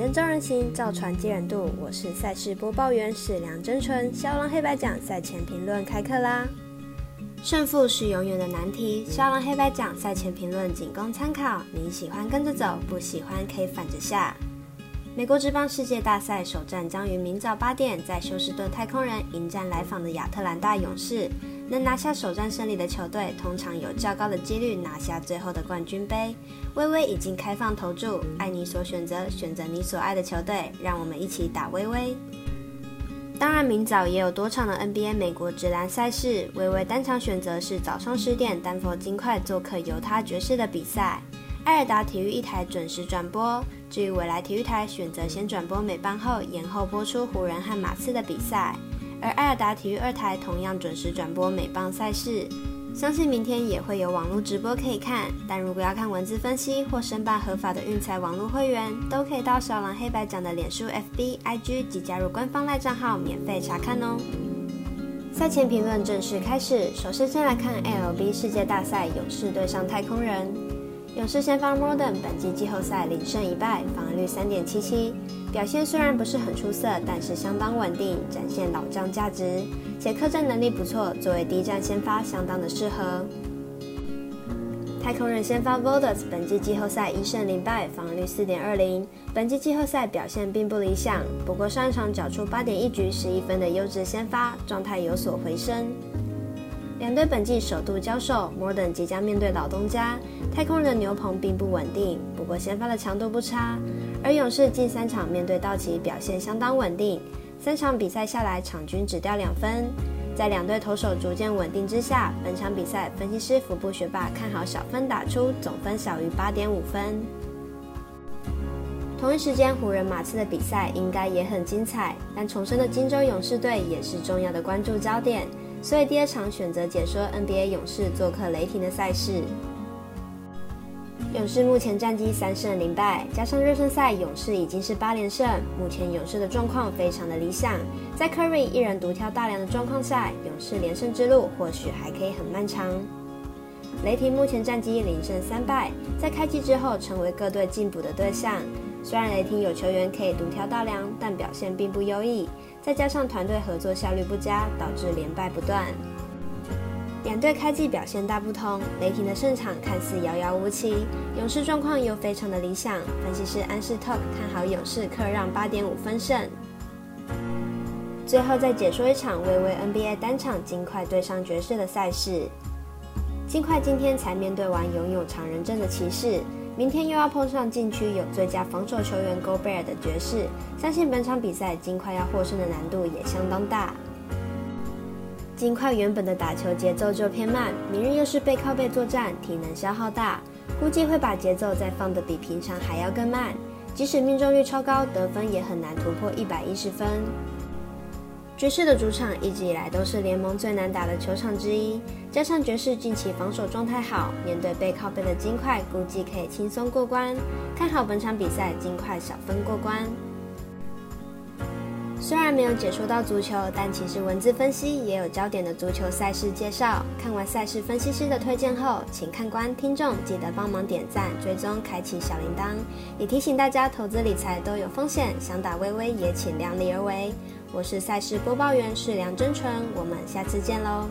灯照人行，造船接人度。我是赛事播报员史梁真纯。肖郎黑白奖赛前评论开课啦！胜负是永远的难题，肖郎黑白奖赛前评论仅供参考。你喜欢跟着走，不喜欢可以反着下。美国职棒世界大赛首战将于明早八点在休斯顿太空人迎战来访的亚特兰大勇士。能拿下首战胜利的球队，通常有较高的几率拿下最后的冠军杯。微微已经开放投注，爱你所选择，选择你所爱的球队，让我们一起打微微。当然，明早也有多场的 NBA 美国职篮赛事，微微单场选择是早上十点丹佛金块做客犹他爵士的比赛，艾尔达体育一台准时转播。至于未来体育台选择先转播美邦后延后播出湖人和马刺的比赛。而艾尔达体育二台同样准时转播美棒赛事，相信明天也会有网络直播可以看。但如果要看文字分析或申办合法的运财网络会员，都可以到小狼黑白奖的脸书、FB、IG 及加入官方赖账号免费查看哦。赛前评论正式开始，首先先来看 LB 世界大赛，勇士对上太空人。勇士先发 Modern 本季季后赛零胜一败，防御率三点七七，表现虽然不是很出色，但是相当稳定，展现老将价值，且客战能力不错，作为第一战先发相当的适合。太空人先发 Vodas 本季季后赛一胜零败，防御率四点二零，本季季后赛表现并不理想，不过上一场缴出八点一局十一分的优质先发，状态有所回升。两队本季首度交手，Modern 即将面对老东家太空人的牛棚并不稳定，不过先发的强度不差。而勇士近三场面对道奇表现相当稳定，三场比赛下来场均只掉两分。在两队投手逐渐稳定之下，本场比赛分析师福布学霸看好小分打出，总分小于八点五分。同一时间，湖人马刺的比赛应该也很精彩，但重生的金州勇士队也是重要的关注焦点。所以第二场选择解说 NBA 勇士做客雷霆的赛事。勇士目前战绩三胜零败，加上热身赛勇士已经是八连胜，目前勇士的状况非常的理想。在 Curry 一人独挑大梁的状况下，勇士连胜之路或许还可以很漫长。雷霆目前战绩零胜三败，在开季之后成为各队进补的对象。虽然雷霆有球员可以独挑大梁，但表现并不优异。再加上团队合作效率不佳，导致连败不断。两队开季表现大不同，雷霆的胜场看似遥遥无期，勇士状况又非常的理想。分析师安士特看好勇士客让八点五分胜。最后再解说一场微微 NBA 单场金块对上爵士的赛事。金块今天才面对完拥有常人证的骑士。明天又要碰上禁区有最佳防守球员 Gobert 的爵士，相信本场比赛金块要获胜的难度也相当大。金块原本的打球节奏就偏慢，明日又是背靠背作战，体能消耗大，估计会把节奏再放得比平常还要更慢。即使命中率超高，得分也很难突破一百一十分。爵士的主场一直以来都是联盟最难打的球场之一，加上爵士近期防守状态好，面对背靠背的金块，估计可以轻松过关。看好本场比赛金块小分过关。虽然没有解说到足球，但其实文字分析也有焦点的足球赛事介绍。看完赛事分析师的推荐后，请看官听众记得帮忙点赞、追踪、开启小铃铛。也提醒大家，投资理财都有风险，想打微微也请量力而为。我是赛事播报员，是梁真纯，我们下次见喽。